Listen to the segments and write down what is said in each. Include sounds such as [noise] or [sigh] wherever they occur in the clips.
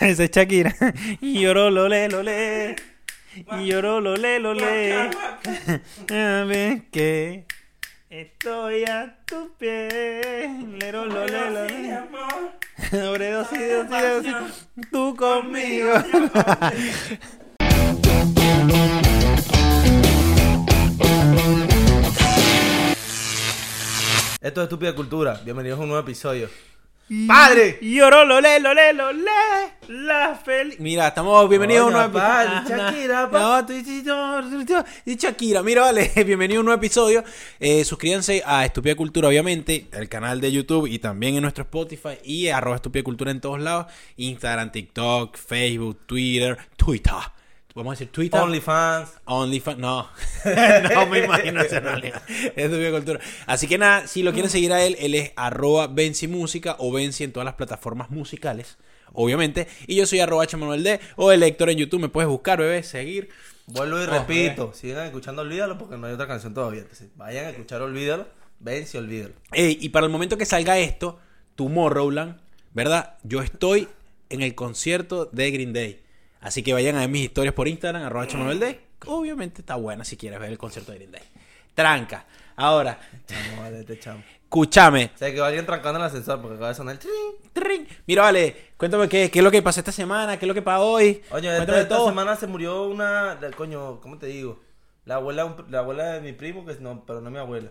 [laughs] Esa es Shakira. [laughs] Y lloró, lole, lole. Y lloró, lole, lole. [laughs] A ver que estoy a tu pie. Lero, lole, lole. Sobredosis, dosis, dosis. Tú conmigo. Esto es Estúpida Cultura. Bienvenidos a un nuevo episodio. ¡Padre! Y lloró, lole, lole, lole. La feliz. Mira, estamos bienvenidos a un nuevo episodio. Shakira, pa. No, tú- tú- tú- tú- y Shakira, mira, vale, [laughs] bienvenido a un nuevo episodio. Eh, suscríbanse a Estúpida Cultura, obviamente, el canal de YouTube y también en nuestro Spotify y arroba Estúpida Cultura en todos lados. Instagram, TikTok, Facebook, Twitter, Twitter. Vamos a decir Twitter. OnlyFans. OnlyFans, no. [laughs] no me imagino ese. Es de cultura. Así que nada, si lo quieren seguir a él, él es arroba Benzi Música o Benzi en todas las plataformas musicales, obviamente. Y yo soy arroba Manuel D o el Héctor en YouTube. Me puedes buscar, bebé, seguir. Vuelvo y Oh, repito. Sigan escuchando Olvídalo porque no hay otra canción todavía. Entonces, vayan a escuchar Olvídalo. Ven si Olvídalo. Ey, y para el momento que salga esto, Tomorrowland, ¿verdad? Yo estoy en el concierto de Green Day. Así que vayan a ver mis historias por Instagram, arroba Manuel D. Obviamente está buena si quieres ver el concierto de Green Day. Tranca. Ahora, Chamo, vale, te chamo. escúchame. O sea, que alguien trancando el ascensor porque acaba de sonar el trin. Trin. Mira, vale, cuéntame qué, qué es lo que pasó esta semana, qué es lo que pasó hoy. Oye, esta, de esta semana se murió una. Coño, ¿cómo te digo? La abuela, la abuela de mi primo, que no, pero no mi abuela.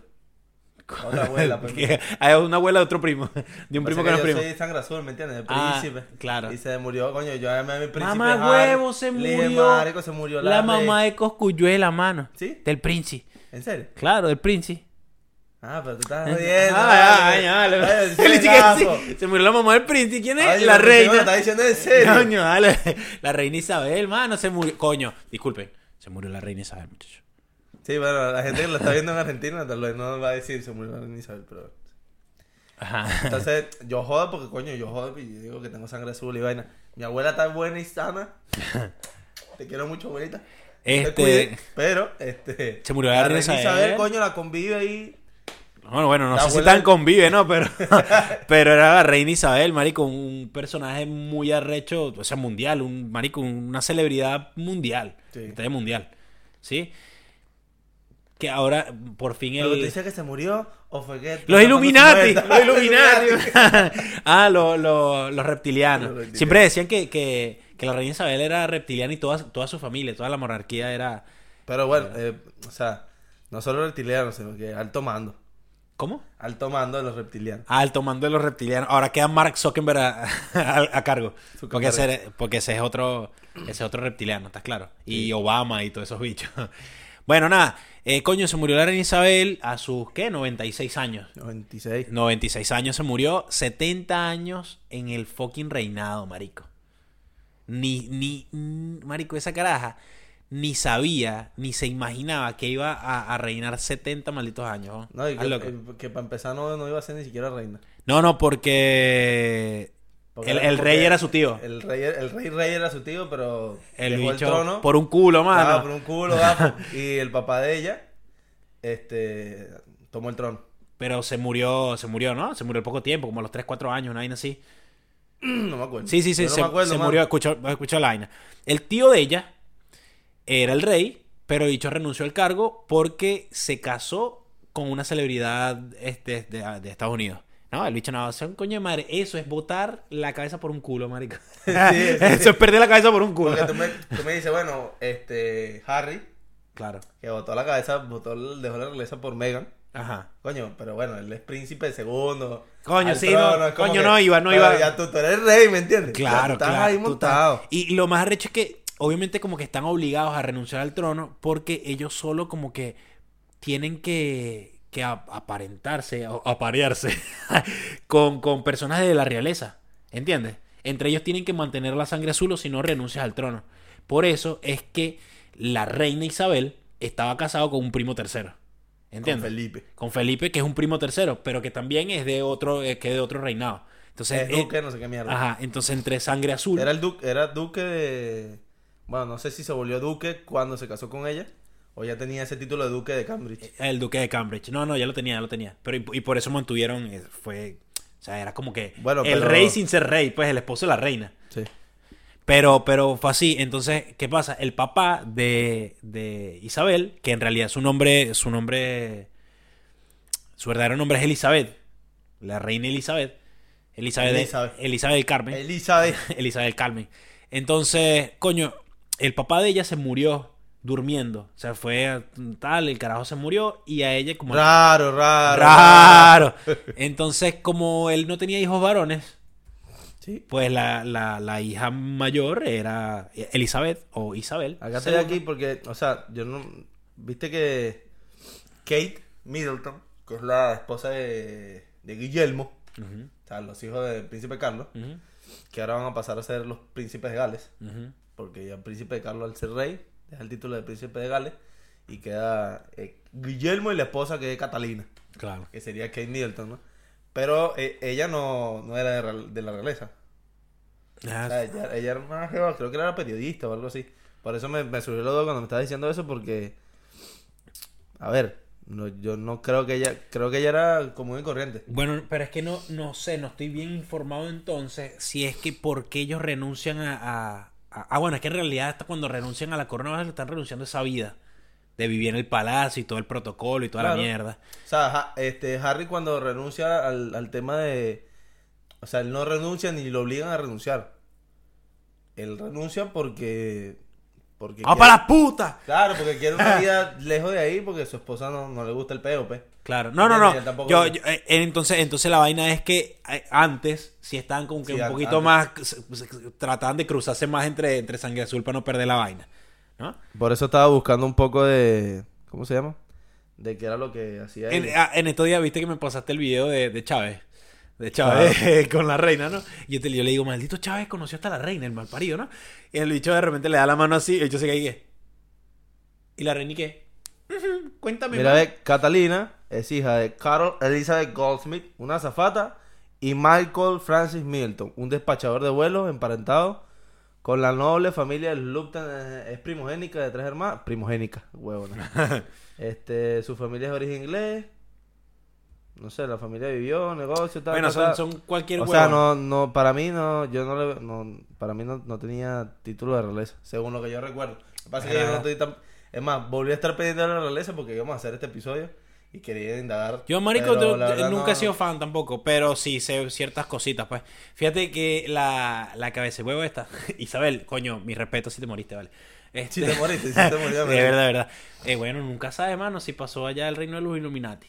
Otra abuela, [laughs] pues. Que Hay una abuela de otro primo, de un primo que no es yo primo. soy sangre azul, ¿me entiendes? El Ah, príncipe. claro. Y se murió, coño, yo llamé a mi príncipe. Mamá huevo, se murió. marico, se murió la, La rey". mamá de Coscuyuela, la mano. ¿Sí? Del Princi. ¿En serio? Claro, del Princi. Ah, pero tú estás jodiendo. Ay, ay, ay, Ay, dale. gato. sí. Se murió la mamá del Princi. ¿Quién es? Ay, la yo reina. estás diciendo en serio. Coño, dale. La reina Isabel, mano, se murió. Coño, disculpen. Se murió la reina Isabel, muchachos. Sí, bueno, la gente que lo está viendo en Argentina tal vez no va a decir se murió la reina Isabel, pero... Ajá. Entonces, yo jodo porque, coño, yo jodo y yo digo que tengo sangre azul y vaina. Mi abuela está buena y sana. [laughs] Te quiero mucho, abuelita. Te Este- cuide, pero, este... Se murió la reina Isabel. coño, la convive ahí. Bueno, bueno, no La sé si abuela- tan convive, ¿no? Pero, [laughs] [laughs] pero era la reina Isabel, marico, un personaje muy arrecho, o sea, mundial, un marico, una celebridad mundial, Sí. mundial, ¿sí? Que ahora, por fin el... te dice que se murió o fue que... Los Illuminati, [laughs] Los Illuminati. ah, lo- lo- los reptilianos. Los reptilianos. Siempre decían que, que, que la reina Isabel era reptiliana y toda, toda su familia, toda la monarquía era... Pero bueno, eh, o sea, no solo reptilianos, sino que alto mando. ¿Cómo? Alto mando de los reptilianos. Ah, el tomando de los reptilianos. Ahora queda Mark Zuckerberg a, [laughs] a- a cargo. Porque ese, porque ese es otro ese es otro reptiliano, ¿estás claro? Y Obama y todos esos bichos. [laughs] Bueno, nada. Eh, coño, se murió la reina Isabel a sus, ¿qué? 96 años. 96. 96 años se murió. 70 años en el fucking reinado, marico. Ni, ni, marico, esa caraja ni sabía, ni se imaginaba que iba a, a reinar 70 malditos años. ¿no? No, y Estás que, eh, que para empezar no, no iba a ser ni siquiera reina. No, no, Porque el, el rey era su tío. El rey, el rey rey era su tío, pero El dejó bicho el trono. por un culo, mano. Ah, por un culo, ah, [laughs] Y el papá de ella, este, tomó el trono. Pero se murió, se murió, ¿no? Se murió al poco tiempo, como a los 3, 4 años, una vaina así. [clears throat] no me acuerdo. Sí, sí, sí, Yo no se, me acuerdo, se mano. murió, escuchó, escuchó la vaina. El tío de ella era el rey, pero el bicho renunció al cargo porque se casó con una celebridad este, de, de Estados Unidos. No, el bicho no, un coño de madre. Eso es botar la cabeza por un culo, marico. [laughs] [laughs] sí, Eso es perder la cabeza por un culo. Porque tú me, tú me dices, bueno, este, Harry, Claro. que botó la cabeza, botó, dejó la realeza por Megan. Ajá. Coño, pero bueno, él es príncipe segundo. Coño, sí, no, es como coño, que, no iba, no iba. Ya tú, tú eres rey, ¿me entiendes? Claro, estás claro. ahí montado. estás- y lo más arrecho es que, obviamente, como que están obligados a renunciar al trono porque ellos solo como que tienen que, que ap- aparentarse, o aparearse [laughs] con, con personas de la realeza. ¿Entiendes? Entre ellos tienen que mantener la sangre azul o si no renuncias al trono. Por eso es que la reina Isabel estaba casado con un primo tercero. ¿Entiendes? Con Felipe. Con Felipe, que es un primo tercero, pero que también es de otro, eh, que es de otro reinado. Entonces, Es eh, duque, no sé qué mierda. Ajá, entonces entre sangre azul. Era el duque, era duque de... Bueno, no sé si se volvió duque cuando se casó con ella. O ya tenía ese título de duque de Cambridge. El duque de Cambridge. No, no, ya lo tenía, ya lo tenía. Pero y, y por eso mantuvieron, eh, fue, o sea, era como que Bueno, el pero- rey sin ser rey, pues el esposo de la reina. Sí. Pero, pero fue así. Entonces, ¿qué pasa? El papá de, de Isabel, que en realidad su nombre, su nombre, su verdadero nombre es Elizabeth, la reina Elizabeth, Elizabeth, Elizabeth. Elizabeth del Carmen, Elizabeth. [laughs] Elizabeth del Carmen. Entonces, coño, el papá de ella se murió durmiendo. O sea, fue tal, el carajo se murió y a ella como... Raro, raro. Raro. [laughs] Entonces, como él no tenía hijos varones, Sí. pues la, la, la hija mayor era Elizabeth o Isabel. Acá estoy aquí porque, o sea, yo no. Viste que Kate Middleton, que es la esposa de, de Guillermo, o sea, los hijos del príncipe Carlos, que ahora van a pasar a ser los príncipes de Gales, porque ya el príncipe de Carlos al ser rey, deja el título de príncipe de Gales, y queda eh, Guillermo y la esposa que es Catalina, Claro. que sería Kate Middleton, ¿no? Pero eh, ella no, no era de, de la realeza. Ah, O sea, ella, ella era una creo que era periodista o algo así. Por eso me, me surgió lo duda cuando me estaba diciendo eso, porque. A ver, no, yo no creo que ella. Creo que ella era común y corriente. Bueno, pero es que no, no sé, no estoy bien informado entonces si es que por qué ellos renuncian a- Ah, bueno, es que en realidad hasta cuando renuncian a la corona están renunciando a esa vida de vivir en el palacio y todo el protocolo y toda Claro. la mierda. O sea, este, Harry cuando renuncia al, al tema de. O sea, él no renuncia ni lo obligan a renunciar. Él renuncia porque. Porque ¡Vamos quiere- para la puta! Claro, porque quiere una vida [laughs] lejos de ahí porque su esposa no, no le gusta el peo, pues. Claro, no, no, no. Yo, yo- eh, entonces, entonces la vaina es que eh, antes sí estaban como que Sí, un poquito antes. más, trataban de cruzarse más entre, entre sangre azul para no perder la vaina, ¿no? Por eso estaba buscando un poco de. ¿Cómo se llama? De qué era lo que hacía En, ella. ah, en estos días viste que me pasaste el video de, de Chávez. De Chávez [laughs] con la reina, ¿no? Y yo, te, yo le digo, maldito Chávez conoció hasta la reina, el malparido, ¿no? Y el bicho de repente le da la mano así, y yo sé que ahí ¿qué? ¿Y la reina y qué? Cuéntame Mira, ve, Catalina es hija de Carol Elizabeth Goldsmith, una azafata, y Michael Francis Milton, un despachador de vuelos emparentado con la noble familia del Lupton. eh, Es primogénica de tres hermanos. Primogénica, huevona. [laughs] este, su familia es de origen inglés. No sé, la familia vivió, negocio, tal. Bueno, tal, son, son cualquier O huevo. sea, no, no, para mí no, yo no le, no, para mí no, no tenía título de realeza, según lo que yo recuerdo. Lo que pasa es que yo no estoy tan, es más, volví a estar pendiente de la realeza porque íbamos a hacer este episodio y quería indagar. Yo, marico, yo- verdad nunca no- he sido fan tampoco, pero sí sé ciertas cositas, pues. Fíjate que la, la cabeza de huevo esta, [laughs] Isabel, coño, mi respeto si te moriste, vale. Este- Si te moriste, si te [laughs] murió, de verdad, de verdad. Eh, bueno, nunca sabe, mano, si pasó allá el reino de los Illuminati.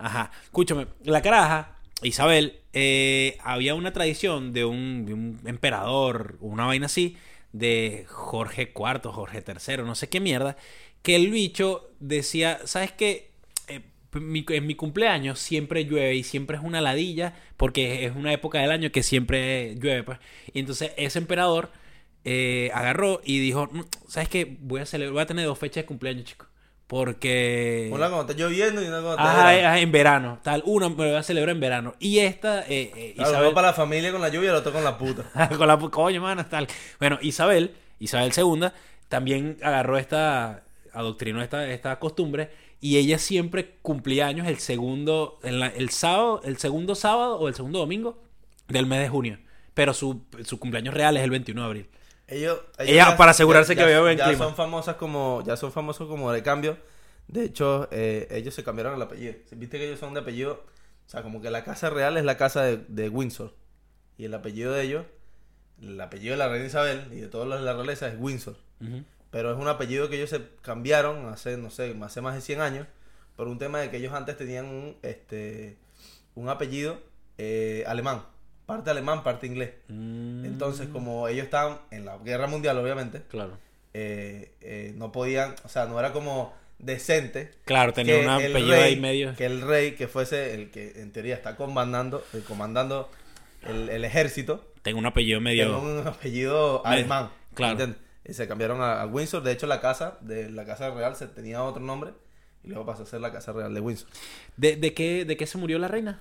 Ajá. Escúchame, la caraja, Isabel, eh, había una tradición de un, un emperador, una vaina así, de Jorge IV, Jorge III, no sé qué mierda, que el bicho decía, ¿sabes qué? Eh, en mi cumpleaños siempre llueve y siempre es una ladilla porque es una época del año que siempre llueve, pues. Y entonces ese emperador eh, agarró y dijo, "Mm, ¿sabes qué? Voy a, celebrar, voy a tener dos fechas de cumpleaños, chicos. Porque... Una cuando está lloviendo y una cuando está Ajá, ajá, en verano, tal. Una me voy a celebrar en verano. Y esta, eh, eh, Claro, Isabel... uno para la familia con la lluvia y el otro con la puta. [laughs] con la pu- coño, mano, tal. Bueno, Isabel, Isabel II, también agarró esta, adoctrinó esta, esta costumbre y ella siempre cumplía años el segundo, en la- el sábado, el segundo sábado o el segundo domingo del mes de junio. Pero su, su cumpleaños real es el 21 de abril. Ellos, ellos Ella, para asegurarse que había buen ya clima. son famosas como, ya son famosos como de cambio. De hecho, eh, ellos se cambiaron el apellido. Viste que ellos son de apellido, o sea, como que la casa real es la casa de, de Windsor. Y el apellido de ellos, el apellido de la reina Isabel y de todos los de la realeza es Windsor. Pero es un apellido que ellos se cambiaron hace, no sé, hace más de 100 años. Por un tema de que ellos antes tenían un, este, un apellido eh, alemán. Parte alemán, parte inglés. Mm, Entonces, como ellos estaban en la guerra mundial, obviamente, Claro. eh, eh, no podían, o sea, no era como decente Claro, tenía un el apellido rey- ahí medio. que el rey que fuese el que en teoría está comandando, eh, comandando el, el ejército, Tengo un apellido medio. un apellido Medio- alemán. claro. ¿entiendes? Y se cambiaron a, a Windsor. De hecho, la casa de la casa real se tenía otro nombre y luego pasó a ser la casa real de Windsor. ¿De, de qué, ¿De qué se murió la reina?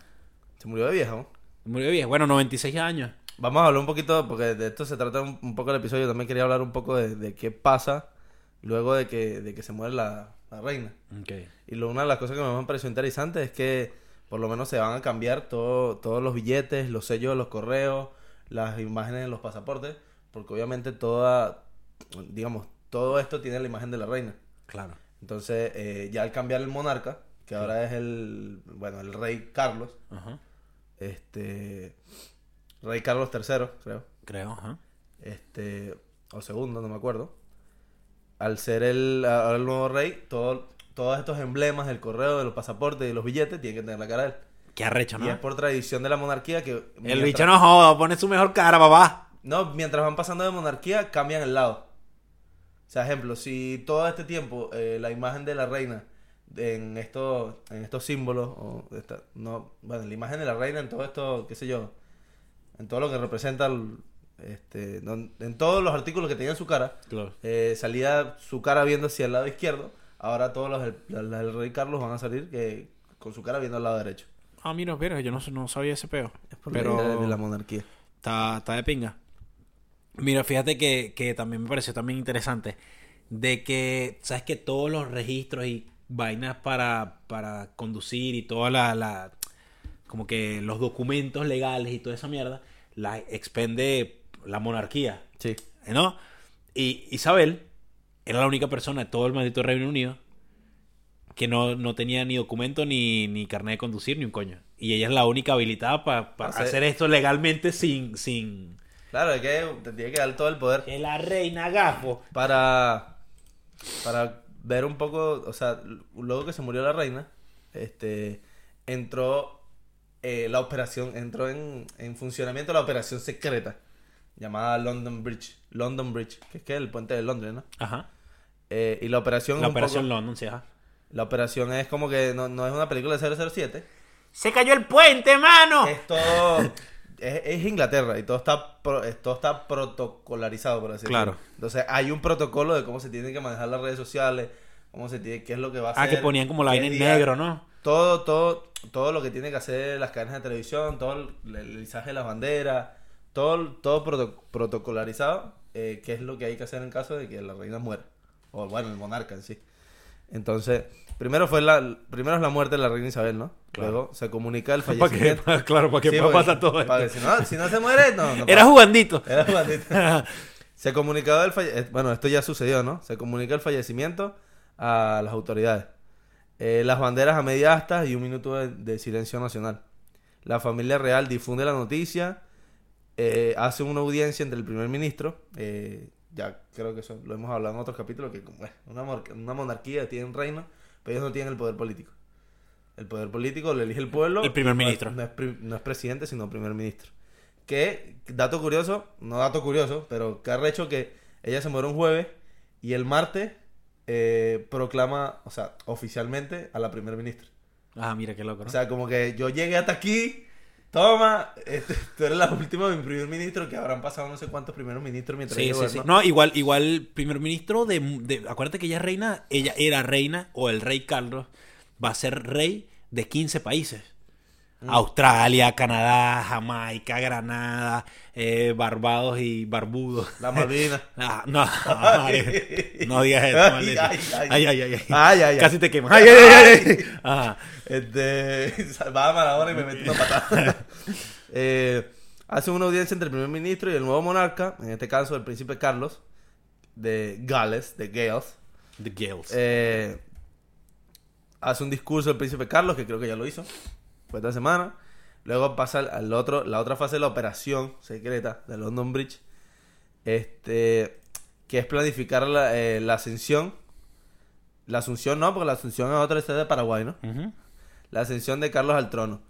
Se murió de vieja, ¿no? Murió bien. Bueno, 96 años. Vamos a hablar un poquito, porque de esto se trata un, un poco el episodio. También quería hablar un poco de, de qué pasa luego de que, de que se muere la, la reina. Y lo, una de las cosas que me pareció interesante es que por lo menos se van a cambiar todo, todos los billetes, los sellos de los correos, las imágenes de los pasaportes, porque obviamente toda, digamos, todo esto tiene la imagen de la reina. Claro. Entonces, eh, ya al cambiar el monarca, que ahora es el, bueno, el rey Carlos, Ajá. Este, rey Carlos III, creo, Creo, ajá. este, o segundo, no me acuerdo. Al ser el, ahora el nuevo rey, todo, todos estos emblemas del correo, de los pasaportes y los billetes tienen que tener la cara de él. Qué arrecho, ¿no? Y es por tradición de la monarquía que... El mientras- bicho no joda, pone su mejor cara, papá. No, mientras van pasando de monarquía, cambian el lado. O sea, ejemplo, si todo este tiempo eh, la imagen de la reina en estos, en estos símbolos, o esta- no, bueno, la imagen de la reina en todo esto, qué sé yo, en todo lo que representa, el- este, don- en todos los artículos que tenía en su cara, Claro. eh, salía su cara viendo hacia el lado izquierdo, ahora todos los del, rey Carlos van a salir que, con su cara viendo al lado derecho. Ah, mira, mira, yo no, no sabía ese peo. Pero es de la monarquía. está, está de pinga. Mira, fíjate que, que también me pareció también interesante de que, sabes que todos los registros y vainas para, para conducir y toda la, la- como que los documentos legales y toda esa mierda, la expende la monarquía, Sí. ¿no? Y Isabel era la única persona de todo el maldito Reino Unido que no, no tenía ni documento ni, ni carnet de conducir ni un coño. Y ella es la única habilitada para Hacer- hacer esto legalmente sin... sin... Claro, es que te tiene que dar todo el poder. Que la reina gafo. para para ver un poco, o sea, luego que se murió la reina, este entró eh, la operación, entró en, en funcionamiento la operación secreta llamada London Bridge, London Bridge, que es que es el puente de Londres, ¿no? Ajá. Eh, y la operación La es operación poco- London, sí, ajá. la operación es como que no, no es una película de 007, ¡Se cayó el puente, mano! es todo es, es Inglaterra y todo está pro- es- todo está protocolarizado por así Claro. Entonces hay un protocolo de cómo se tienen que manejar las redes sociales, cómo se tiene, qué es lo que va a hacer. Ah, que ponían como la qué vaina en negro, ¿no? Todo, todo, todo lo que tiene que hacer las cadenas de televisión, todo el, el izaje de las banderas, todo, todo proto- protocolarizado, eh, que es lo que hay que hacer en caso de que la reina muera. O bueno, el monarca en sí. Entonces, primero fue la, primero es la muerte de la reina Isabel, ¿no? Claro. Luego se comunica el ¿Para qué? fallecimiento. [laughs] claro, para que Sí, pasar todo para esto. que si, no, si no se muere, no. no Era pasa. jugandito. [laughs] Era jugandito. [laughs] Se comunicó el falle- eh, Bueno, esto ya sucedió, ¿no? Se comunica el fallecimiento a las autoridades. Eh, las banderas a media asta y un minuto de, de silencio nacional. La familia real difunde la noticia, eh, hace una audiencia entre el primer ministro, eh, ya creo que eso lo hemos hablado en otros capítulos, que como es una, monarquía tiene un reino, pero ellos no tienen el poder político. El poder político lo elige el pueblo. El primer no es- ministro. No es, pri- no es presidente, sino primer ministro. Que, dato curioso, no dato curioso, pero que ha hecho que ella se muere un jueves y el martes eh, proclama, o sea, oficialmente a la primer ministra. Ah, mira qué loco, ¿no? O sea, como que yo llegué hasta aquí, toma, este, tú eres la última de mi primer ministro, que habrán pasado no sé cuántos primeros ministros mientras Sí, sí, sí. No, igual, igual, primer ministro de, de- Acuérdate que ella es reina, ella era reina, o el rey Carlos, va a ser rey de 15 países. Mm. Australia, Canadá, Jamaica, Granada, eh, Barbados y Barbudos. La Malvina. [laughs] Ah, [laughs] no, no digas eso, Ay, ay, ay. Ay, ay, ay, ay. Ay, ay, ay. Casi te quemas. Ay, ay, ay, ay. Ajá. Este, [laughs] va a la hora y me mete una patada. eh, hace una audiencia entre el primer ministro y el nuevo monarca, en este caso el príncipe Carlos, de Gales, de Gales. The Gales. Eh, hace un discurso el príncipe Carlos, que creo que ya lo hizo, fue esta semana. Luego pasa al, otro, la otra fase de la operación secreta de London Bridge, este, que es planificar la, eh, la ascensión. La asunción no, porque la asunción es otra sede de Paraguay, ¿no? La ascensión de Carlos al trono.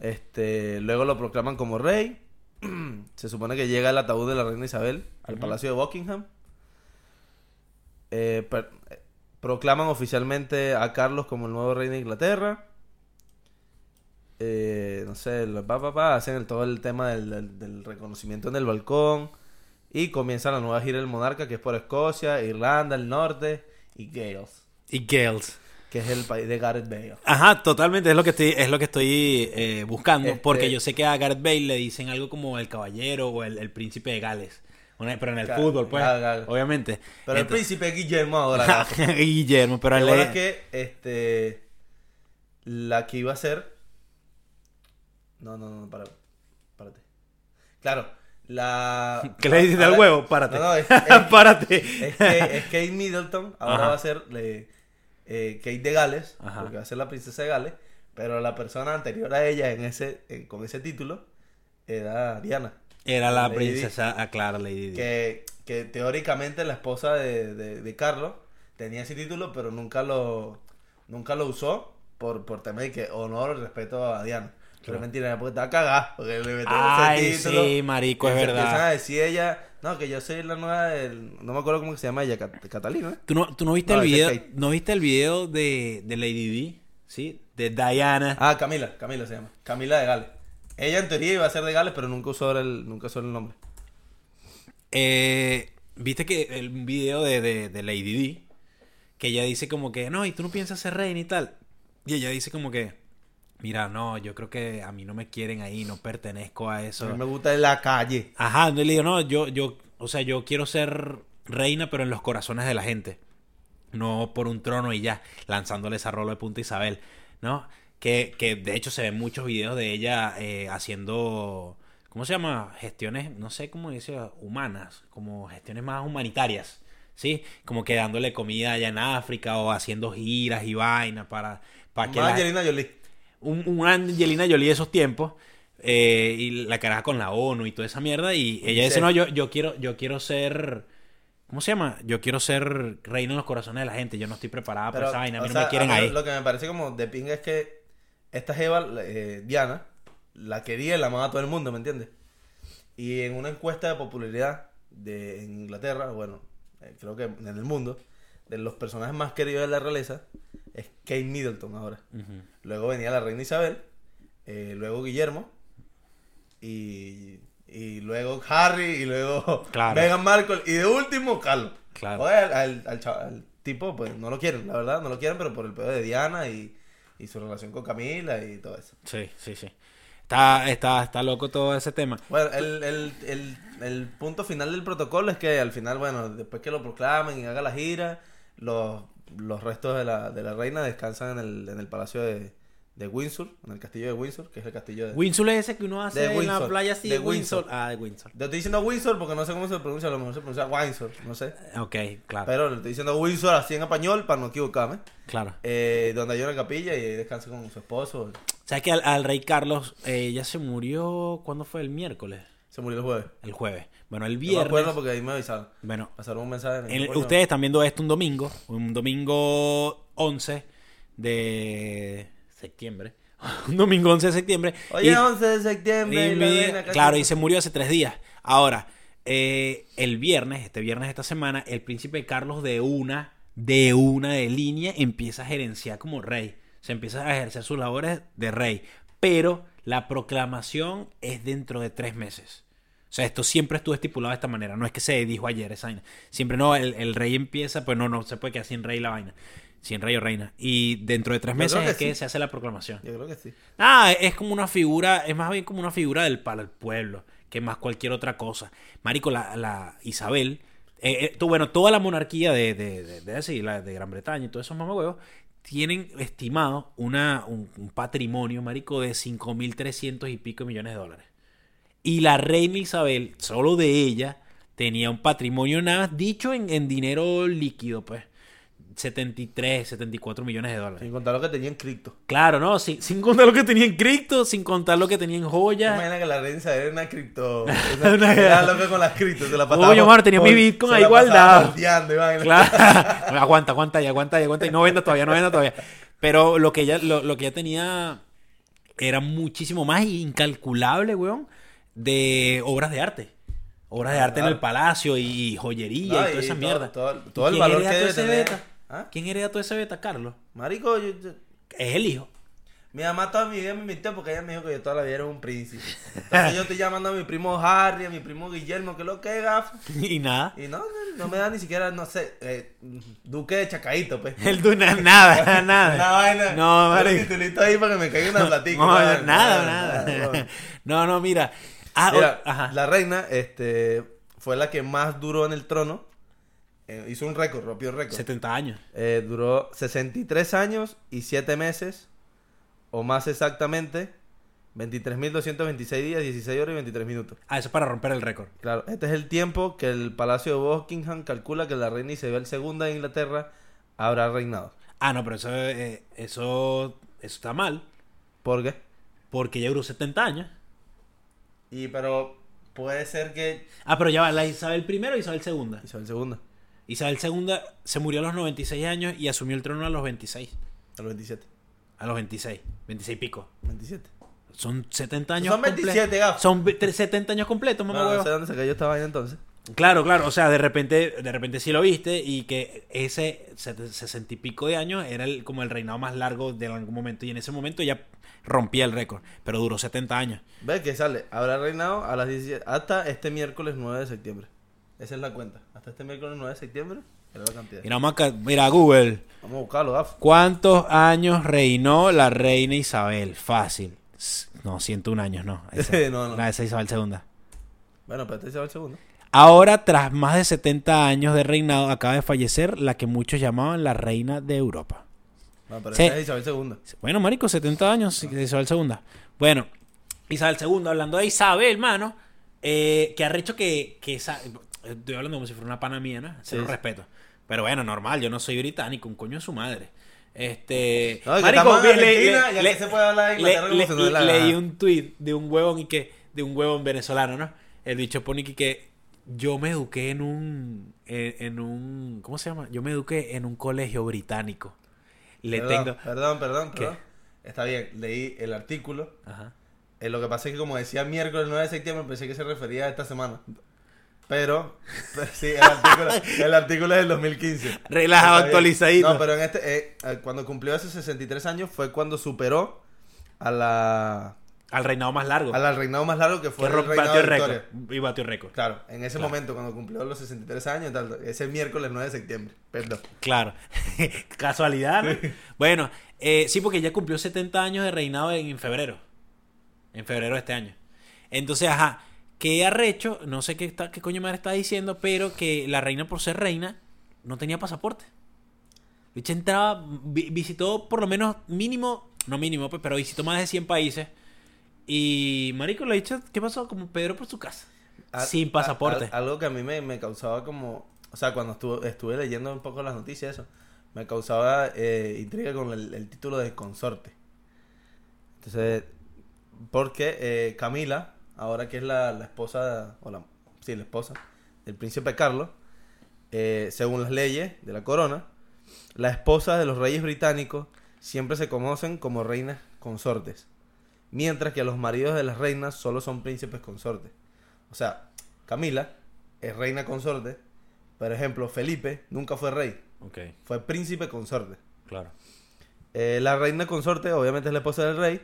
Este, luego lo proclaman como rey. [clears throat] Se supone que llega el ataúd de la reina Isabel al palacio de Buckingham. Eh, per- eh, proclaman oficialmente a Carlos como el nuevo rey de Inglaterra. Eh, no sé, pa, pa, pa, hacen el- todo el tema del, del- del reconocimiento en el balcón. Y comienza la nueva gira del monarca, que es por Escocia, Irlanda, el norte y Gales, Y Gales. que es el país de Gareth Bale. Ajá, totalmente, es lo que estoy, es lo que estoy eh, buscando, Este- porque yo sé que a Gareth Bale le dicen algo como el caballero o el, el príncipe de Gales, pero en el fútbol, pues, obviamente. Pero el príncipe Guillermo ahora. [laughs] Guillermo, pero es- es que este la que iba a ser No, no, no, para, párate. Claro, La... [laughs] ¿Qué le dices al huevo? Párate. No, no, es, [laughs] es- Párate. es que, es Kate Middleton. Ahora Ajá. va a ser eh, eh, Kate de Gales. Ajá. Porque va a ser la princesa de Gales. Pero la persona anterior a ella en ese, en- con ese título era Diana. Era la Lady princesa, ah, claro, Lady Di. Que, que teóricamente la esposa de, de, de Carlos tenía ese título, pero nunca lo, nunca lo usó por, por tema de que honor y respeto a Diana. Pero es mentira, porque estaba cagada, porque le metieron Ay, ese título. sí, marico, es verdad. Empiezan a decir ella, no, que yo soy la nueva del, no me acuerdo cómo se llama ella, Cat- Catalina. ¿Tú no, tú no viste No, el ese video? es Kate. ¿No viste el video de, de Lady Di? ¿Sí? De Diana. Ah, Camila, Camila se llama, Camila de Gales. Ella en teoría iba a ser de Gales, pero nunca usó el, nunca usó el nombre. Eh, Viste que el video de, de, de Lady Di, que ella dice como que, no, y tú no piensas ser reina y tal. Y ella dice como que, mira, no, yo creo que a mí no me quieren ahí, no pertenezco a eso. A mí me gusta en la calle. Ajá, entonces le digo, no, yo, yo, o sea, yo quiero ser reina, pero en los corazones de la gente. No por un trono y ya, lanzándole esa rolo de punta Isabel, ¿no? Que, que de hecho se ven muchos videos de ella eh, haciendo, ¿cómo se llama? Gestiones, no sé cómo dice, humanas, como gestiones más humanitarias, ¿sí? Como que dándole comida allá en África o haciendo giras y vainas para, para que Más la- Angelina Jolie. Un, una Angelina Jolie de esos tiempos eh, y la caraja con la ONU y toda esa mierda y ella dice no yo yo quiero yo quiero ser ¿cómo se llama? yo quiero ser reina en los corazones de la gente yo no estoy preparada para esa vaina a mí no sea, me quieren a mí ahí Lo que me parece como de pinga es que esta Jeva, eh, Diana, la quería y la amaba a todo el mundo, ¿me entiendes? Y en una encuesta de popularidad de en Inglaterra, bueno, eh, creo que en el mundo, de los personajes más queridos de la realeza, es Kate Middleton ahora. Luego venía la reina Isabel, eh, luego Guillermo, y, y luego Harry, y luego Claro. Meghan Markle, y de último Carlos. Claro. Oye, al, al- al al tipo, pues no lo quieren, la verdad, no lo quieren, pero por el pedo de Diana y, y su relación con Camila y todo eso. sí sí sí está está está loco todo ese tema Bueno, el, el, el, el punto final del protocolo es que al final, bueno, después que lo proclamen y haga la gira, los, los restos de la, de la reina descansan en el, en el palacio de, de Windsor, en el castillo de Windsor, que es el castillo de... Windsor es ese que uno hace De en la playa así de Windsor. Windsor. ah de Windsor Te estoy diciendo Windsor porque no sé cómo se pronuncia, a lo mejor se pronuncia Windsor, no sé. ok claro Pero le estoy diciendo Windsor así en español para no equivocarme. claro Eh, donde hay una capilla y descansa con su esposo. sabes que al, al rey Carlos eh, ya se murió ¿cuándo fue el miércoles Se murió el jueves. el jueves bueno el No me viernes acuerdo porque ahí me avisaron. bueno Pasaron un mensaje. me En- "Coño, ustedes están viendo esto un domingo, un domingo 11 de septiembre. [laughs] un domingo 11 de septiembre. Oye, Y- 11 de septiembre. y y la claro, y se murió hace tres días. Ahora, eh, el viernes, este viernes de esta semana, el príncipe Carlos de una, de una de línea, empieza a gerenciar como rey. Se empieza a ejercer sus labores de rey. Pero la proclamación es dentro de tres meses. O sea, esto siempre estuvo estipulado de esta manera. No es que se dijo ayer esa vaina. Siempre no, el, el rey empieza, pues no, no se puede quedar sin rey la vaina. Sin rey o reina. Y dentro de tres meses que es que se hace la proclamación. Yo creo que sí. Ah, es como una figura, es más bien como una figura del para el pueblo, que más cualquier otra cosa. Marico, la, la Isabel, eh, eh, tú, bueno, toda la monarquía de, de, de, de, de Gran Bretaña y todos esos mamahuevos tienen estimado una, un, patrimonio, marico, de 5.300 y pico millones de dólares. Y la reina Isabel, solo de ella, tenía un patrimonio nada dicho en, en dinero líquido, pues. 73, 74 millones de dólares. Sin contar lo que tenía en cripto. Claro, no, sin, sin contar lo que tenía en cripto, sin contar lo que tenía en joyas. Imagina que la Isabel era una cripto. [laughs] Una, era [laughs] loca con las criptos. Se la pasaba. Mano, tenía por- mi Bitcoin ahí guardado. Claro. [laughs] aguanta, aguanta y aguanta y aguanta. Y no venda todavía, no venda todavía. Pero lo que ella, lo, lo que ella tenía era muchísimo más incalculable, weón, de obras de arte. Obras de arte en el palacio y joyería No, y toda esa mierda. todo- todo ¿Y el valor que debe ese tener. beta? ¿Ah? ¿Quién hereda todo ese beta, Carlos? Marico, yo, yo- Es el hijo. mi mamá toda mi vida me mintió porque ella me dijo que yo toda la vida era un príncipe. Entonces yo estoy llamando a mi primo Harry, a mi primo Guillermo, que lo que es, gafo. [laughs] y nada. Y no, no, no me da ni siquiera, no sé, eh, duque de chacaíto, pues. [laughs] El Duna, nada, nada. [laughs] Una vaina. No, un marico. titulito ahí para que me caiga una platica. No, nada, nada. No, no, mira. Ah, Mira, o- ajá. la reina este, fue la que más duró en el trono. Eh, hizo un récord, rompió el récord. 70 años. Eh, duró 63 años y 7 meses, o más exactamente, 23.226 días, 16 horas y 23 minutos. Ah, eso es para romper el récord. Claro, este es el tiempo que el Palacio de Buckingham calcula que la reina Isabel II de Inglaterra habrá reinado. Ah, no, pero eso, eh, eso, eso está mal. ¿Por qué? Porque ya duró 70 años. Y pero puede ser que Ah, pero ya va, la Isabel I o Isabel II. Isabel II, Isabel II se murió a los 96 años y asumió el trono a los 26. al 27. A los 26. 26 y pico. 27. Son 70 años. Son 27, comple- gafo. Son ve- tre- 70 años completos, mamá No, no sé dónde se cayó esta vaina entonces. Claro, claro. O sea, de repente, de repente sí lo viste y que ese 60 y pico de años era el, como el reinado más largo de algún momento. Y en ese momento ya rompía el récord. Pero duró 70 años. Ve que sale, habrá reinado a las 17 hasta este miércoles 9 de septiembre. Esa es la cuenta. Hasta este miércoles 9 de septiembre era la cantidad. Mira, vamos mira Google. Vamos a buscarlo, gafo. ¿Cuántos años reinó la reina Isabel? Fácil. No, 101 años, no. Esa, [laughs] No, no. La esa Isabel II. Bueno, pero este es Isabel II. Ahora, tras más de 70 años de reinado, acaba de fallecer la que muchos llamaban la reina de Europa. No, pero esta es Isabel II. Bueno, marico, 70 años Isabel II. Bueno, Isabel II, hablando de Isabel, mano, eh, que arrecho que, que esa- estoy hablando como si fuera una pana mía, ¿no? Sí, sí. respeto. Pero bueno, normal, yo no soy británico, un coño de su madre. Este. No, ya que se puede hablar de le- le- se la leí un tweet de un huevón y que, de un huevón venezolano, ¿no? El bicho pone que, que yo me eduqué en un, en, en un, ¿cómo se llama? Yo me eduqué en un colegio británico. Le perdón, tengo, Perdón, perdón, ¿Qué? perdón. Está bien, leí el artículo. ajá. Eh, lo que pasa es que como decía miércoles 9 de septiembre, pensé que se refería a esta semana. Pero, pero sí, el artículo, el artículo es del 2015. Relajado, actualizadito. No, pero en este, eh, eh, cuando cumplió esos 63 años fue cuando superó a la Al reinado más largo. al reinado más largo que fue que el reinado batió de récord. Y batió récord. Claro, en ese Claro. momento cuando cumplió los 63 años, tal, ese miércoles 9 de septiembre. Perdón. Claro. [laughs] Casualidad, ¿no? Bueno, eh, sí, porque ya cumplió 70 años de reinado en, en febrero. En febrero de este año. Entonces, ajá. Que arrecho, no sé qué, está, qué coño madre está diciendo, pero que la reina, por ser reina, no tenía pasaporte. Bicha entraba, vi- visitó por lo menos mínimo, no mínimo, pues, pero visitó más de 100 países. Y, marico, le dicho, ¿qué pasó? Como Pedro por su casa. Al- sin a- pasaporte. al- algo que a mí me, me causaba como... O sea, cuando estuve, estuve leyendo un poco las noticias, eso, me causaba eh, intriga con el, el título de consorte. Entonces, porque eh, Camila, ahora que es la, la esposa, o la, sí, la esposa del príncipe Carlos, eh, según las leyes de la corona, las esposas de los reyes británicos siempre se conocen como reinas consortes, mientras que los maridos de las reinas solo son príncipes consortes. O sea, Camila es reina consorte, por ejemplo, Felipe nunca fue rey, fue príncipe consorte. claro. Eh, la reina consorte obviamente es la esposa del rey.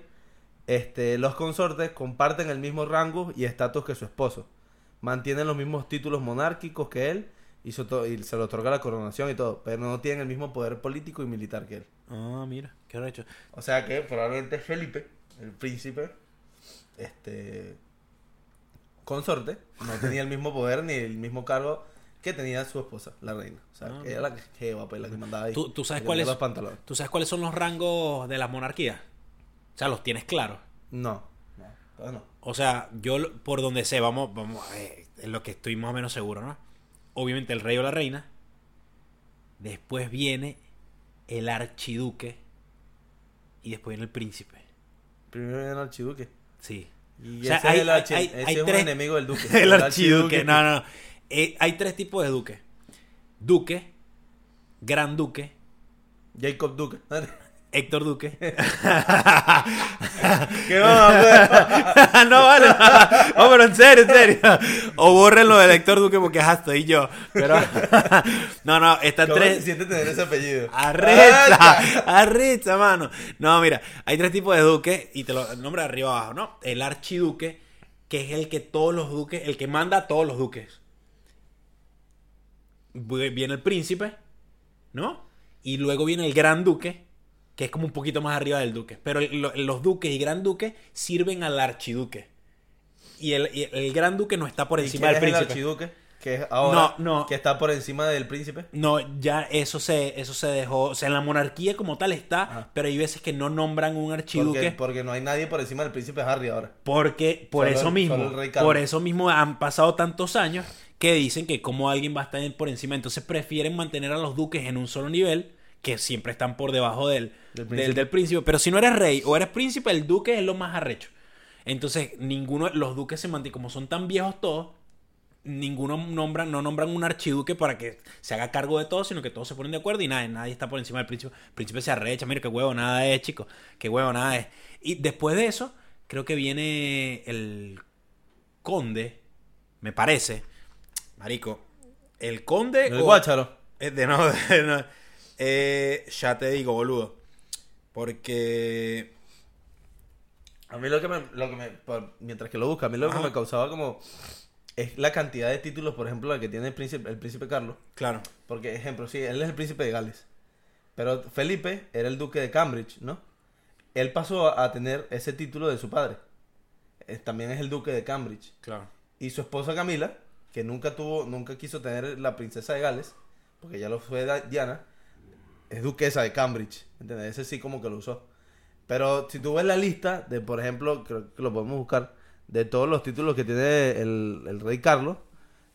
Este, los consortes comparten el mismo rango y estatus que su esposo. Mantienen los mismos títulos monárquicos que él y, se oto- y se le otorga la coronación y todo, pero no tienen el mismo poder político y militar que él. Ah, mira, qué arrecho. O sea que probablemente Felipe, el príncipe, este consorte, no [laughs] tenía el mismo poder ni el mismo cargo que tenía su esposa, la reina. O sea, Ah, que era la que, pues, la que mandaba ahí. ¿Tú- tú sabes la que cuál ponía es? los pantalones. ¿Tú sabes cuáles son los rangos de las monarquías? O sea, los tienes claros. No, no. O sea, yo por donde sé, vamos, vamos, eh, en lo que estoy más o menos seguro, ¿no? Obviamente el rey o la reina. Después viene el archiduque. Y después viene el príncipe. Primero viene el archiduque. Sí. Y O sea, ese hay- es el archi- hay- ese hay es tres- un enemigo del duque. [laughs] el archiduque. No, no, no. Eh, hay tres tipos de duque. Duque, gran duque, Jacob Duque. [laughs] Héctor Duque. [laughs] [laughs] ¿Qué va, [laughs] no vale. Oh, pero en serio, en serio. O borren lo del Héctor Duque porque es hasta y yo. Pero no, no, están ¿Cómo se tres. siente tener ese apellido? Arrecha, arrecha, mano. No, mira, hay tres tipos de duques y te lo nombro de arriba abajo, ¿no? El archiduque, que es el que todos los duques, el que manda a todos los duques. Vi- Viene el príncipe, ¿no? Y luego viene el gran duque, que es como un poquito más arriba del duque. Pero lo- los duques y gran duque sirven al archiduque. Y el, y el gran duque no está por ¿Y encima del es el príncipe. archiduque? que es ahora, No, no. que está por encima del príncipe. No, ya eso se, eso se dejó. O sea, en la monarquía como tal está, Ajá. pero hay veces que no nombran un archiduque. Porque, porque no hay nadie por encima del príncipe Harry ahora. Porque por Solo eso mismo, por eso mismo han pasado tantos años que dicen que como alguien va a estar por encima, entonces prefieren mantener a los duques en un solo nivel, que siempre están por debajo del, Del príncipe. del príncipe. Pero si no eres rey o eres príncipe, el duque es lo más arrecho. Entonces, ninguno, los duques se mantienen, como son tan viejos todos, ninguno nombran, no nombran un archiduque para que se haga cargo de todo, sino que todos se ponen de acuerdo y nadie, nadie está por encima del príncipe. El príncipe se arrecha, mira qué huevo nada es, chico, qué huevo nada es. Y después de eso, creo que viene el conde, me parece, marico, el conde El o- de no, [laughs] de no. Eh, ya te digo, boludo, porque A mí lo que me, lo que me por- mientras que lo busca, a mí lo Ajá. que me causaba como es la cantidad de títulos, por ejemplo, la que tiene el príncipe, el príncipe Carlos. claro, Porque, ejemplo, sí, él es el príncipe de Gales. Pero Felipe era el duque de Cambridge, ¿no? Él pasó a, a tener ese título de su padre. Eh, También es el duque de Cambridge. claro. Y su esposa Camila, que nunca tuvo, nunca quiso tener la princesa de Gales, porque ya lo fue Diana, es duquesa de Cambridge. ¿Entiendes? Ese sí como que lo usó. Pero si tú ves la lista de, por ejemplo, creo que lo podemos buscar, de todos los títulos que tiene el, el rey Carlos,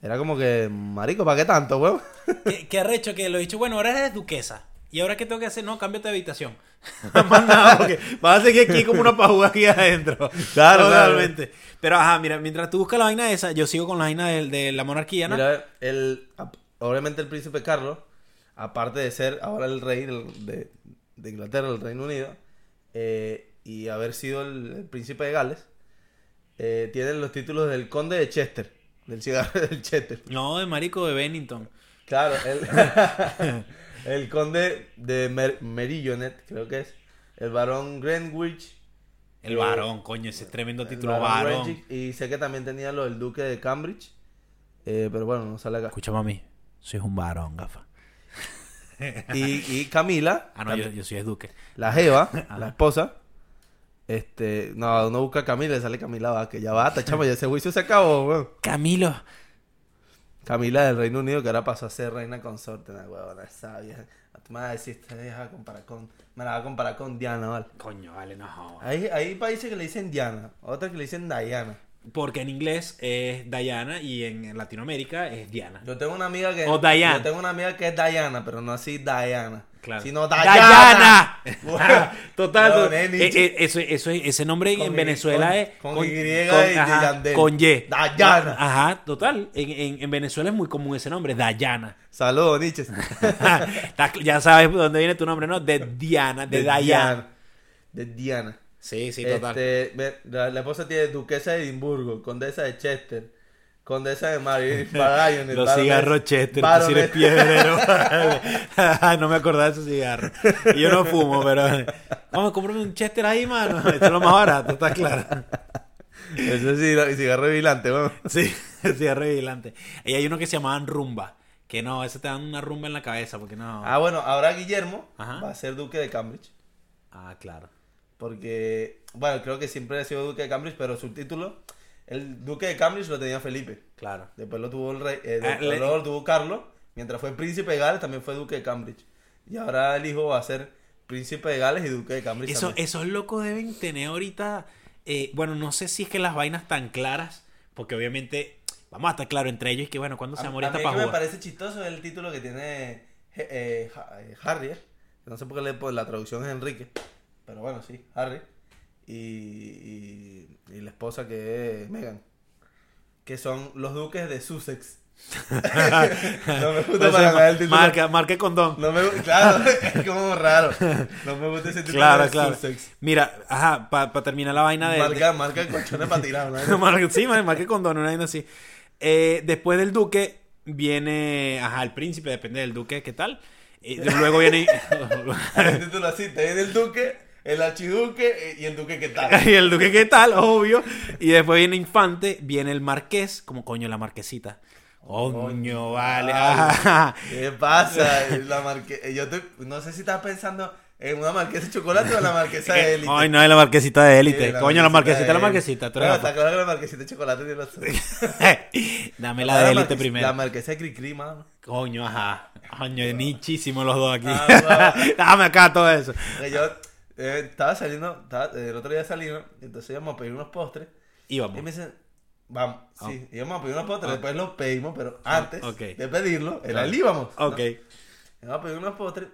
era como que, marico, ¿para qué tanto, weón? ¿Qué, [laughs] qué arrecho que lo he dicho, bueno, ahora eres duquesa. ¿Y ahora qué tengo que hacer? No, cámbiate de habitación. [laughs] Más nada, porque vas a seguir aquí como una pajuga aquí adentro. [laughs] Claro, Totalmente. Pero, ajá, mira, mientras tú buscas la vaina esa, yo sigo con la vaina de, de la monarquía, ¿no? Mira, el, obviamente el príncipe Carlos, aparte de ser ahora el rey del- de, de Inglaterra, del Reino Unido, eh, y haber sido el, el príncipe de Gales, eh, tiene los títulos del conde de Chester, del cigarro del Chester. No, de marico de Bennington. Claro, el, [laughs] el conde de Mer- Merillonet, creo que es, el barón Greenwich. El Eh, varón, coño, ese tremendo título, varón. Greenwich, y sé que también tenía lo del duque de Cambridge, eh, pero bueno, no sale acá. Escucha, mami, soy un varón, gafa. Y, y Camila, Ah, no, yo, yo soy el duque. la Jeva, [laughs] la esposa. Este, no, uno busca a Camila y le sale Camila Vázquez. Ya basta, chamo, ya ese juicio se acabó, weón. Camilo. Camila del Reino Unido que ahora pasó a ser reina consorte, una huevona, esa vieja. Tú me vas a decir, esta vieja va a comparar con, me la va a comparar con Diana, ¿vale? Coño, vale, no. jodas. Hay, hay países que le dicen Diana, otros que le dicen Diana. Porque en inglés es Diana y en Latinoamérica es Diana. Yo tengo una amiga que O Diane. Yo tengo una amiga que es Diana, pero no así Diana. Claro. Sino ¡Dayana! Diana. [laughs] Total. No, eh, eh, eso, eso, ese nombre Con en Y- Venezuela con- es. con Y y ajá, con Y. Dayana. Ajá, total. En, en, en Venezuela es muy común ese nombre, Dayana. Saludos. [laughs] Estás- ya sabes de dónde viene tu nombre, ¿no? De Diana, de, Dayana. De Diana. Sí, sí, total. Este, la, la esposa tiene duquesa de Edimburgo, condesa de Chester, condesa de Mary, [laughs] Baronet, Los cigarros Chester, eres piedrero. [laughs] [laughs] No me acordaba de esos cigarros. Y yo no fumo, pero. Vamos, cómprame un Chester ahí, mano. Esto es lo más barato, está claro. Eso sí, no, y cigarro vigilante, bueno. Sí, cigarro vigilante. Y hay uno que se llamaban rumba. Que no, ese te dan una rumba en la cabeza, porque no. Ah, bueno, ahora Guillermo Ajá. va a ser duque de Cambridge. Ah, claro. Porque, bueno, creo que siempre ha sido duque de Cambridge, pero su título, el duque de Cambridge lo tenía Felipe. Claro. Después lo tuvo el rey, eh, Ah, le- lo tuvo Carlos. Mientras fue príncipe de Gales, también fue duque de Cambridge. Y ahora el hijo va a ser príncipe de Gales y duque de Cambridge. Eso, esos locos deben tener ahorita. eh, bueno, no sé si es que las vainas tan claras. Porque obviamente. Vamos a estar claro entre ellos. Que bueno, ¿cuándo se mí esta que me parece chistoso el título que tiene eh, eh, Ha- Harry. No sé por qué le, pues, la traducción es Enrique. Pero bueno, sí, Harry. Y, y, y la esposa que es Meghan. Que son los duques de Sussex. [laughs] no me gusta para nada el título. marca, marca condón. No me claro, [laughs] es como raro. No me gusta ese título claro, de claro. Sussex. Mira, ajá, para terminar la vaina de. Marca, marca colchones para tirar. ¿no? [laughs] Marca- sí, mar- marca condón, una vaina así. Eh, después del duque viene. Ajá, el príncipe, depende del duque, ¿qué tal? Y luego viene. El título así, te viene el duque, el archiduque eh, y el duque que tal. [laughs] y el duque, ¿qué tal? Obvio. Y después viene infante, viene el marqués, como coño la marquesita. Coño, vale. ¿Qué pasa? La marque... eh, Yo te... no sé si estás pensando ¿En una marquesa de chocolate o en la marquesa de [laughs] élite? Ay, no, es la marquesita de Sí, élite. Coño, la marquesita es la marquesita. tú Bueno, está claro que la marquesita de chocolate tiene razón. [laughs] Dame la de élite marquesa- primero. La marquesa de Cricri, mano. Coño, ajá. Coño, nichísimo los dos aquí. Ah, Dame acá todo eso. Yo eh, estaba saliendo, estaba- el otro día salimos, entonces íbamos a pedir unos postres. Y Y me dicen, vamos, sí, íbamos a pedir unos postres, Ah. después los pedimos, pero antes ok. de pedirlo, era Claro. el íbamos. ¿no? Ok. Íbamos a pedir unos postres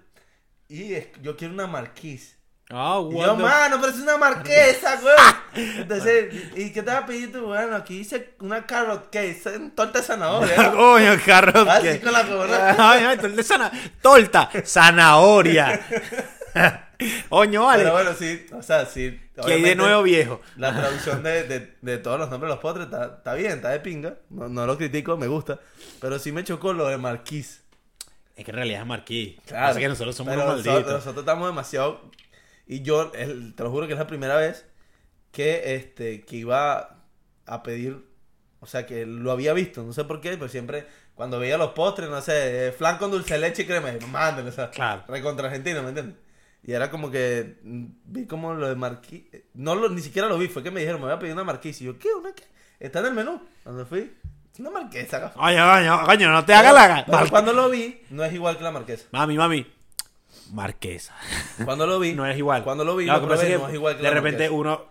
y es- yo quiero una marquise. Ah, Y what yo, mano, pero es una [laughs] marquesa, güey. [laughs] Entonces, ¿y qué te vas a pedir tú? Bueno, aquí dice una carrot cake, torta de zanahoria. [laughs] Coño, carro. Así que- con la corona. Ay, ay, torta, sana- torta, zanahoria. [laughs] Coño, vale. Pero bueno, sí, o sea, sí. que hay de nuevo viejo. La traducción de, de, de todos los nombres de los postres está, está bien, está de pinga. No, no lo critico, me gusta. Pero sí me chocó lo de marquise. Es que en realidad es marquís. Claro. Pasa que nosotros somos Pero unos nosotros, malditos. nosotros estamos demasiado. Y yo, el- te lo juro que es la primera vez que, este, que iba a pedir. O sea, que lo había visto. No sé por qué, pero siempre cuando veía los postres, no sé, flan con dulce de leche y crema, mándenlo, o sea, Claro. recontra argentino, ¿me entiendes? Y era como que mm, vi como lo de marquís. No lo, ni siquiera lo vi, fue que me dijeron, me voy a pedir una marquís. Y yo, ¿qué? ¿Una qué? Está en el menú. Cuando fui, una marquesa. Coño, coño, no te hagas la Pero cuando lo vi, no es igual que la marquesa. Mami, mami. Marquesa. Cuando lo vi, [laughs] No es igual. Cuando lo vi, No, lo probé, que no es igual que De la repente marquesa. uno,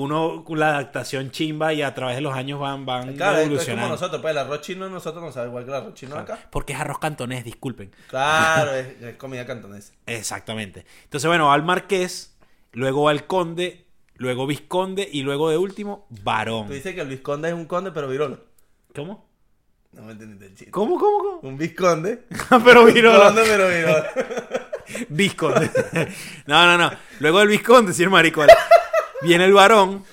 uno con la adaptación chimba y a través de los años van, van Claro, es como evolucionando. nosotros, pues el arroz chino nosotros no sabe igual que el arroz chino acá. Porque es arroz cantonés, disculpen. Claro, [laughs] es, es comida cantonesa. Exactamente. Entonces, bueno, va al marqués, luego va al conde, luego visconde y luego de último, varón. Tú dices que el visconde es un conde, pero virolo. ¿Cómo? No me entendiste el chiste. ¿Cómo, cómo, cómo? Un visconde. [laughs] Pero virolo. Conde, pero virolo. [laughs] Visconde. No, no, no. Luego del visconde, sí, el maricón. Viene el varón.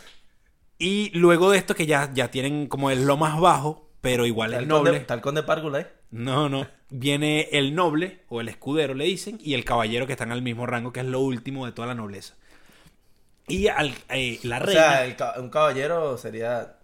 Y luego de esto, que ya, ya tienen como es lo más bajo, pero igual el noble. está el conde Párgula ahí. No, no. Viene el noble o el escudero, le dicen, y el caballero que están al mismo rango, que es lo último de toda la nobleza. Y al, eh, la O reina. sea, el ca- un caballero sería...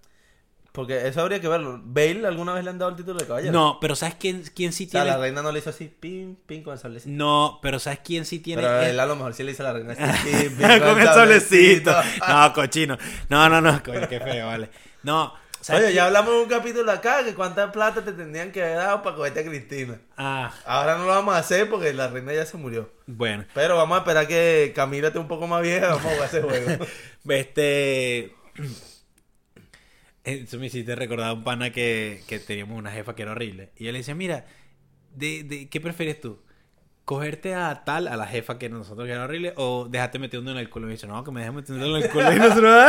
Porque eso habría que verlo. ¿Bale alguna vez le han dado el título de caballero? no, pero ¿sabes quién, quién sí O sea, tiene? la reina no le hizo así, pim, pim, con el sablecito. No, pero ¿sabes quién sí tiene? Pero él a lo mejor sí le hizo a la reina así, [laughs] pim, pim, [laughs] Con el solecito. No, cochino. No, no, no. Coño, qué feo, vale. No. ¿sabes Oye, ya hablamos en un capítulo acá que cuánta plata te tendrían que haber dado para cogerte a Cristina. Ah, Ahora no lo vamos a hacer porque la reina ya se murió. bueno. Pero vamos a esperar que Camila esté un poco más vieja. Vamos a jugar ese juego. [laughs] Este. Eso me hiciste recordar a un pana que, que teníamos una jefa que era horrible. Y él le decía, mira, de, de, ¿qué prefieres tú? ¿Cogerte a tal, a la jefa que nosotros que era horrible, o dejarte metiendo en el culo? Y me dice, no, que me dejes metiendo en el culo. Y nosotros, [laughs]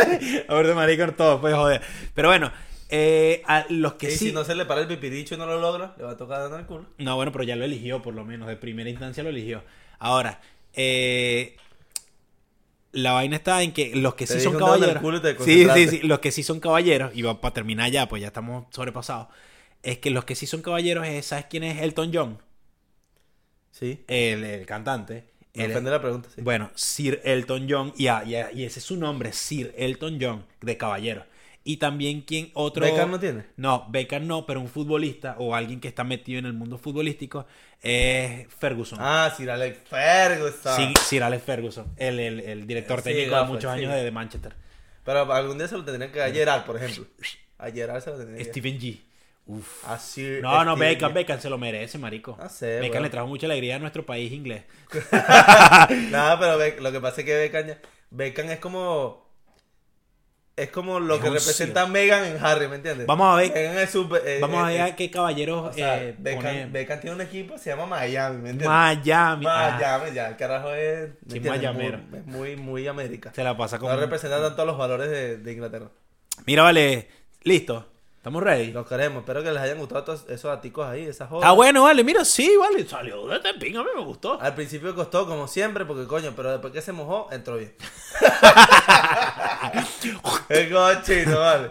¡ay! A ver, de maricón todo, pues joder. Pero bueno, eh, a los que y sí. si no se le para el pipiricho y no lo logra, le va a tocar dando el culo. No, bueno, pero ya lo eligió, por lo menos. De primera instancia lo eligió. Ahora, eh, la vaina está en que los que Te sí son caballeros. culo Sí, sí, sí. Los que sí son caballeros, y para terminar ya, pues ya estamos sobrepasados. Es que los que sí son caballeros es, ¿sabes quién es Elton John? Sí. El, el cantante. Me El- la pregunta, sí. Bueno, Sir Elton John, y, y, ah, y ese es su nombre, Sir Elton John, de caballero. Y también quien otro... ¿Beckham no tiene? No, Beckham no, pero un futbolista o alguien que está metido en el mundo futbolístico es Ferguson. Ah, Sir Alex Ferguson. Sí, Sir Alex Ferguson, el, el- el director Sí, técnico de muchos sí. años de, de Manchester. Pero algún día se lo tendrían que a Gerard, por ejemplo. A Gerard se lo tendrían que Stephen G. Uf. A Sir No, no, Beckham. Beckham se lo merece, marico. Ah, sé, Beckham bueno. le trajo mucha alegría a nuestro país inglés. [laughs] Nada, pero Beck- lo que pasa es que Beckham, Beckham es como. Es como lo Es que representa a Meghan en Harry, ¿me entiendes? Vamos a ver- Meghan es súper- eh, Vamos a eh, ver qué caballeros O sea, eh, Beckham, Beckham tiene un equipo se llama Miami, ¿me entiendes? Miami. Ah, Miami, ya, el carajo es. es muy, muy América. se la pasa como... No representa tanto los valores de, de Inglaterra. Mira, vale, listo. ¿Estamos ready? Los queremos. Espero que les hayan gustado todos esos aticos ahí, esas jodas. Ah, bueno, vale, mira, sí, vale. Salió de Tepín, a mí me gustó. Al principio costó como siempre, porque coño, pero después que se mojó, entró bien. [laughs] [laughs] El cochino, vale.